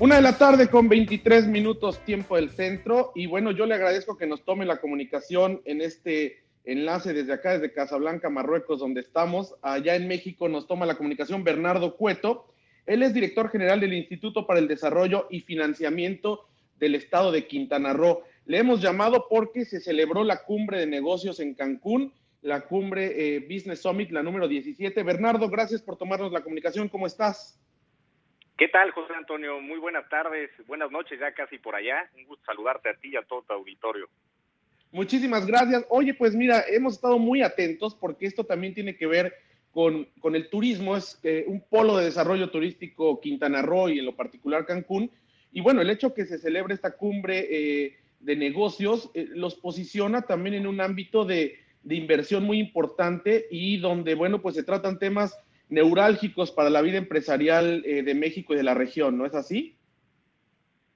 Una de la tarde con 23 minutos tiempo del centro y bueno, yo le agradezco que nos tome la comunicación en este enlace desde acá, desde Casablanca, Marruecos, donde estamos. Allá en México nos toma la comunicación Bernardo Cueto. Él es director general del Instituto para el Desarrollo y Financiamiento del Estado de Quintana Roo. Le hemos llamado porque se celebró la cumbre de negocios en Cancún, la cumbre eh, Business Summit, la número 17. Bernardo, gracias por tomarnos la comunicación. ¿Cómo estás? ¿Qué tal, José Antonio? Muy buenas tardes, buenas noches ya casi por allá. Un gusto saludarte a ti y a todo tu auditorio. Muchísimas gracias. Oye, pues mira, hemos estado muy atentos porque esto también tiene que ver con, con el turismo, es eh, un polo de desarrollo turístico Quintana Roo y en lo particular Cancún. Y bueno, el hecho que se celebre esta cumbre eh, de negocios eh, los posiciona también en un ámbito de, de inversión muy importante y donde, bueno, pues se tratan temas neurálgicos para la vida empresarial eh, de México y de la región, ¿no es así?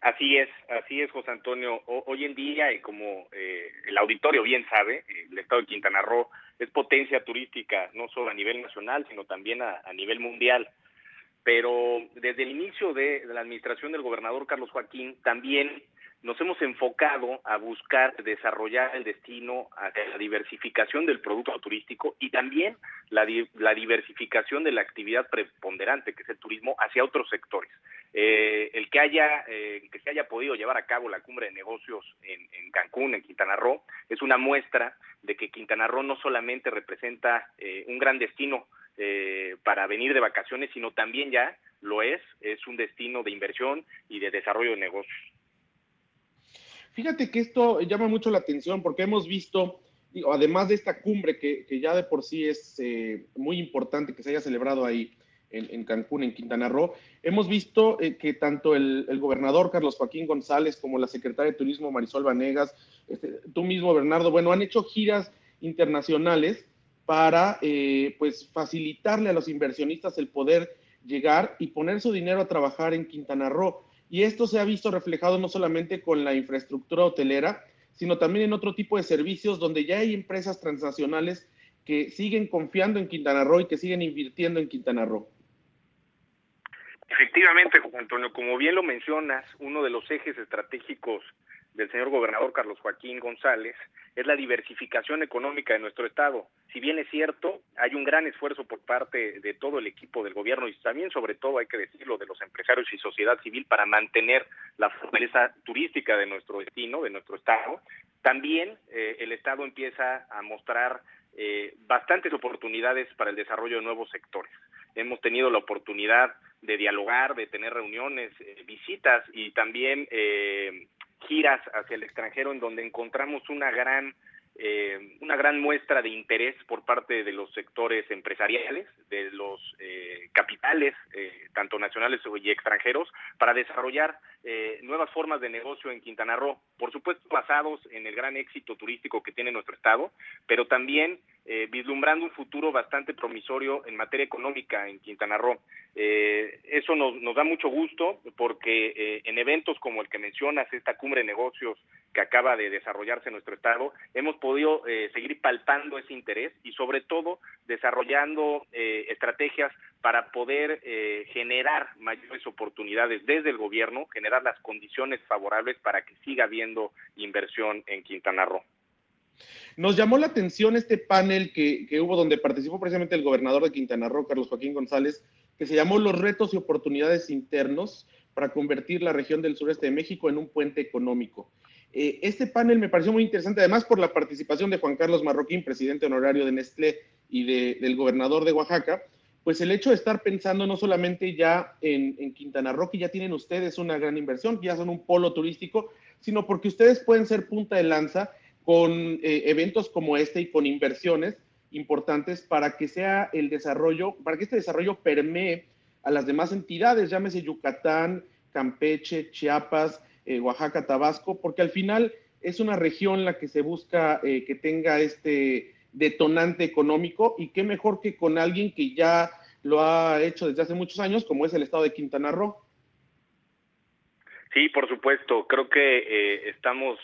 Así es, así es, José Antonio. hoy en día, y como eh, el auditorio bien sabe, el estado de Quintana Roo es potencia turística, no solo a nivel nacional, sino también a, nivel mundial. Pero desde el inicio de, la administración del gobernador Carlos Joaquín, también nos hemos enfocado a buscar desarrollar el destino hacia la diversificación del producto turístico y también la, diversificación de la actividad preponderante, que es el turismo, hacia otros sectores. Eh, el que haya eh, que se haya podido llevar a cabo la cumbre de negocios en, Cancún, en Quintana Roo, es una muestra de que Quintana Roo no solamente representa eh, un gran destino para venir de vacaciones, sino también ya lo es, es un destino de inversión y de desarrollo de negocios. Fíjate que esto llama mucho la atención porque hemos visto, además de esta cumbre que, ya de por sí es eh, muy importante que se haya celebrado ahí en, Cancún, en Quintana Roo, hemos visto eh, que tanto el, gobernador Carlos Joaquín González como la secretaria de Turismo Marisol Vanegas, este, tú mismo Bernardo, bueno, han hecho giras internacionales para eh, pues facilitarle a los inversionistas el poder llegar y poner su dinero a trabajar en Quintana Roo. Y esto se ha visto reflejado no solamente con la infraestructura hotelera, sino también en otro tipo de servicios donde ya hay empresas transnacionales que siguen confiando en Quintana Roo y que siguen invirtiendo en Quintana Roo. Efectivamente, Antonio, como bien lo mencionas, uno de los ejes estratégicos del señor gobernador Carlos Joaquín González es la diversificación económica de nuestro estado. Si bien es cierto, hay un gran esfuerzo por parte de todo el equipo del gobierno y también sobre todo hay que decirlo de los empresarios y sociedad civil para mantener la fortaleza turística de nuestro destino, de nuestro estado, también eh, el estado empieza a mostrar eh, bastantes oportunidades para el desarrollo de nuevos sectores. Hemos tenido la oportunidad de dialogar, de tener reuniones, eh, visitas y también eh, giras hacia el extranjero en donde encontramos una gran eh, una gran muestra de interés por parte de los sectores empresariales, de los eh, capitales, eh, tanto nacionales y extranjeros, para desarrollar nuevas formas de negocio en Quintana Roo, por supuesto basados en el gran éxito turístico que tiene nuestro estado, pero también vislumbrando un futuro bastante promisorio en materia económica en Quintana Roo. eso nos, nos, da mucho gusto porque en eventos como el que mencionas, esta cumbre de negocios que acaba de desarrollarse en nuestro estado, hemos podido eh, seguir palpando ese interés y sobre todo desarrollando eh, estrategias para poder eh, generar mayores oportunidades desde el gobierno, generar las condiciones favorables para que siga habiendo inversión en Quintana Roo. Nos llamó la atención este panel que, que, hubo donde participó precisamente el gobernador de Quintana Roo, Carlos Joaquín González, que se llamó Los retos y oportunidades internos para convertir la región del sureste de México en un puente económico. Eh, este panel me pareció muy interesante, además por la participación de Juan Carlos Marroquín, presidente honorario de Nestlé y del gobernador de Oaxaca, pues el hecho de estar pensando no solamente ya en, Quintana Roo, que ya tienen ustedes una gran inversión, que ya son un polo turístico, sino porque ustedes pueden ser punta de lanza con eh, eventos como este y con inversiones importantes para que sea el desarrollo, para que este desarrollo permee a las demás entidades, llámese Yucatán, Campeche, Chiapas, eh, Oaxaca, Tabasco, porque al final es una región la que se busca eh, que tenga este detonante económico y qué mejor que con alguien que ya lo ha hecho desde hace muchos años, como es el estado de Quintana Roo. Sí, por supuesto. Creo que eh, estamos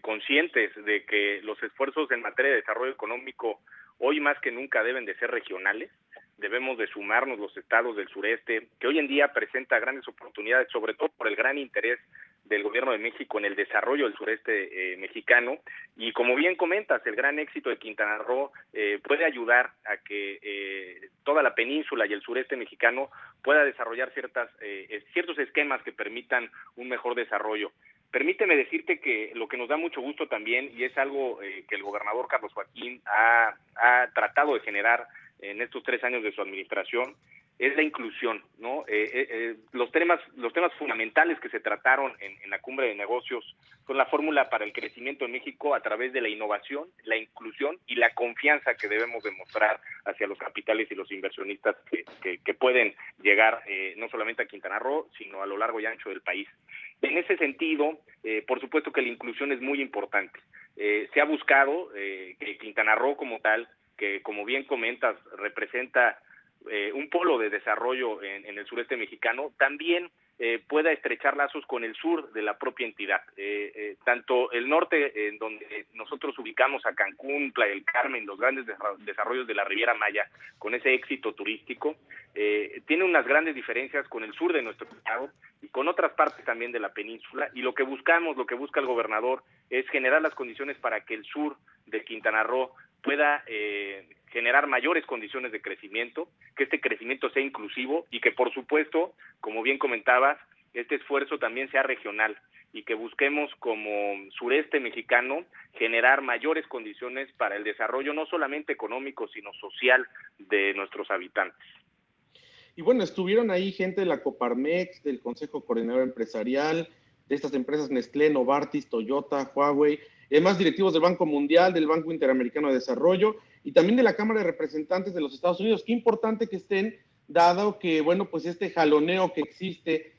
conscientes de que los esfuerzos en materia de desarrollo económico hoy más que nunca deben de ser regionales debemos de sumarnos los estados del sureste, que hoy en día presenta grandes oportunidades, sobre todo por el gran interés del gobierno de México en el desarrollo del sureste eh, mexicano. Y como bien comentas, el gran éxito de Quintana Roo eh, puede ayudar a que eh, toda la península y el sureste mexicano pueda desarrollar ciertas, ciertos esquemas que permitan un mejor desarrollo. Permíteme decirte que lo que nos da mucho gusto también, y es algo que el gobernador Carlos Joaquín ha, ha tratado de generar en estos tres años de su administración es la inclusión, ¿no? Eh, eh, eh, los temas, los temas fundamentales que se trataron en, la cumbre de negocios son la fórmula para el crecimiento en México a través de la innovación, la inclusión y la confianza que debemos demostrar hacia los capitales y los inversionistas que, que, pueden llegar no solamente a Quintana Roo, sino a lo largo y ancho del país. En ese sentido, por supuesto que la inclusión es muy importante. se ha buscado que Quintana Roo como tal que como bien comentas representa eh, un polo de desarrollo en, el sureste mexicano, también eh, pueda estrechar lazos con el sur de la propia entidad. Eh, tanto el norte, en donde nosotros ubicamos a Cancún, Playa del Carmen, los grandes desarrollos de la Riviera Maya, con ese éxito turístico, tiene unas grandes diferencias con el sur de nuestro estado y con otras partes también de la península. Y lo que buscamos, lo que busca el gobernador, es generar las condiciones para que el sur de Quintana Roo pueda eh, generar mayores condiciones de crecimiento, que este crecimiento sea inclusivo y que por supuesto, como bien comentabas, este esfuerzo también sea regional y que busquemos como sureste mexicano generar mayores condiciones para el desarrollo no solamente económico, sino social de nuestros habitantes. Y bueno, estuvieron ahí gente de la Coparmex, del Consejo Coordinador Empresarial, de estas empresas Nestlé, Novartis, Toyota, Huawei, además directivos del Banco Mundial, del Banco Interamericano de Desarrollo y también de la Cámara de Representantes de los Estados Unidos. Qué importante que estén, dado que, bueno, pues este jaloneo que existe,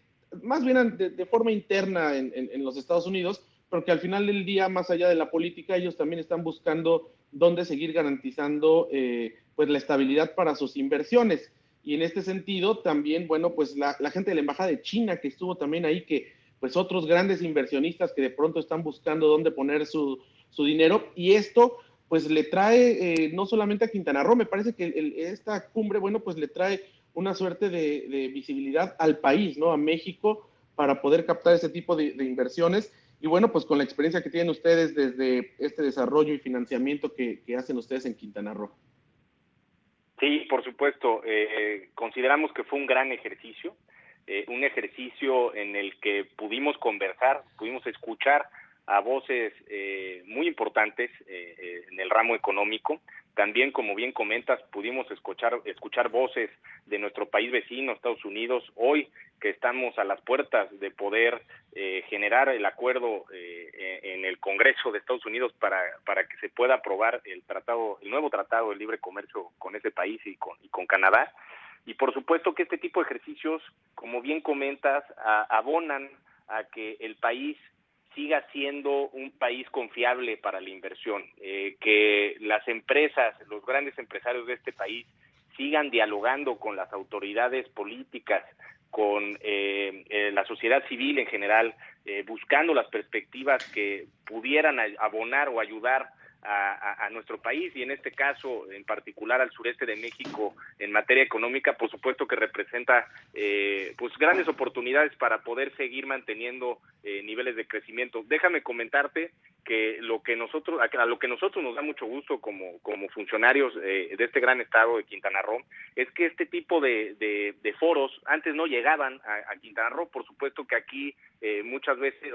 más bien de, forma interna en, los Estados Unidos, porque al final del día, más allá de la política, ellos también están buscando dónde seguir garantizando eh, pues la estabilidad para sus inversiones. Y en este sentido, también, bueno, pues la, la gente de la Embajada de China que estuvo también ahí, que pues otros grandes inversionistas que de pronto están buscando dónde poner su, dinero y esto pues le trae eh, no solamente a Quintana Roo, me parece que esta cumbre, bueno, pues le trae una suerte de, visibilidad al país, ¿no? A México para poder captar ese tipo de, inversiones. Y bueno, pues con la experiencia que tienen ustedes desde este desarrollo y financiamiento que, hacen ustedes en Quintana Roo. Sí, por supuesto. Eh, consideramos que fue un gran ejercicio. Eh, un ejercicio en el que pudimos conversar, pudimos escuchar a voces eh, muy importantes eh, en el ramo económico. También, como bien comentas, pudimos escuchar, escuchar voces de nuestro país vecino, Estados Unidos, hoy que estamos a las puertas de poder generar el acuerdo en el Congreso de Estados Unidos para, para que se pueda aprobar el tratado, el nuevo tratado de libre comercio con ese país y con, y con Canadá. Y por supuesto que este tipo de ejercicios, como bien comentas, abonan a que el país siga siendo un país confiable para la inversión, eh, que las empresas, los grandes empresarios de este país sigan dialogando con las autoridades políticas, con eh, eh, la sociedad civil en general, buscando las perspectivas que pudieran abonar o ayudar a, nuestro país y en este caso en particular al sureste de México en materia económica, por supuesto que representa eh, pues grandes oportunidades para poder seguir manteniendo eh, niveles de crecimiento. Déjame comentarte que lo que nosotros a lo que nosotros nos da mucho gusto como como funcionarios eh, de este gran estado de Quintana Roo es que este tipo de, de, foros antes no llegaban a, Quintana Roo. Por supuesto que aquí muchas veces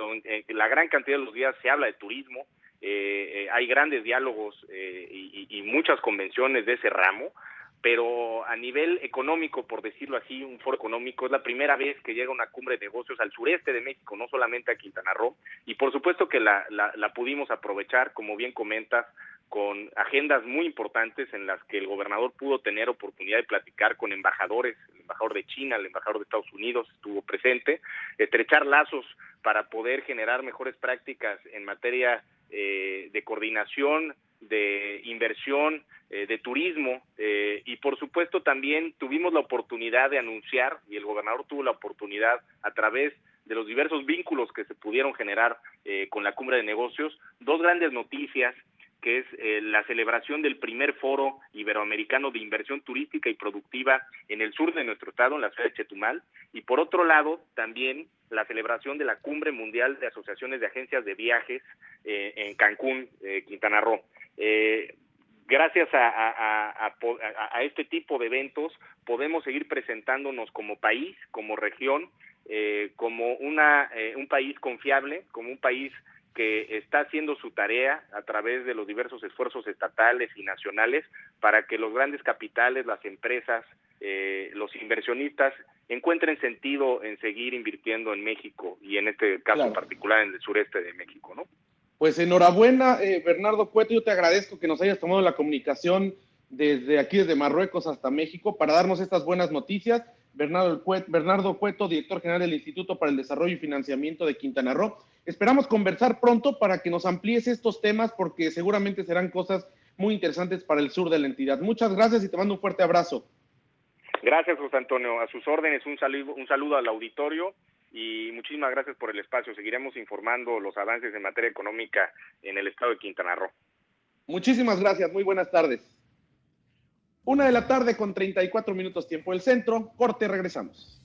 la gran cantidad de los días se habla de turismo eh, eh, hay grandes diálogos eh, y, muchas convenciones de ese ramo, pero a nivel económico, por decirlo así, un foro económico, es la primera vez que llega una cumbre de negocios al sureste de México, no solamente a Quintana Roo, y por supuesto que la, la, pudimos aprovechar, como bien comentas, con agendas muy importantes en las que el gobernador pudo tener oportunidad de platicar con embajadores, el embajador de China, el embajador de Estados Unidos estuvo presente, estrechar lazos para poder generar mejores prácticas en materia eh, de coordinación, de inversión, eh, de turismo eh, y por supuesto también tuvimos la oportunidad de anunciar y el gobernador tuvo la oportunidad a través de los diversos vínculos que se pudieron generar eh, con la cumbre de negocios, dos grandes noticias que es la celebración del primer foro iberoamericano de inversión turística y productiva en el sur de nuestro estado, en la ciudad de Chetumal, y por otro lado también la celebración de la cumbre mundial de asociaciones de agencias de viajes en Cancún, Quintana Roo. Eh, gracias a, este tipo de eventos podemos seguir presentándonos como país, como región, eh, como una, eh, un país confiable, como un país que está haciendo su tarea a través de los diversos esfuerzos estatales y nacionales para que los grandes capitales, las empresas, los inversionistas encuentren sentido en seguir invirtiendo en México y en este caso en particular en el sureste de México, ¿no? Pues enhorabuena, eh, Bernardo Cueto. Yo te agradezco que nos hayas tomado la comunicación desde aquí, desde Marruecos hasta México, para darnos estas buenas noticias. Bernardo Cueto, Bernardo Cueto, director general del Instituto para el Desarrollo y Financiamiento de Quintana Roo. Esperamos conversar pronto para que nos amplíes estos temas, porque seguramente serán cosas muy interesantes para el sur de la entidad. Muchas gracias y te mando un fuerte abrazo. Gracias, José Antonio. A sus órdenes, un saludo, un saludo al auditorio y muchísimas gracias por el espacio. Seguiremos informando los avances en materia económica en el estado de Quintana Roo. Muchísimas gracias, muy buenas tardes. Una de la tarde con 34 minutos tiempo del centro. Corte, regresamos.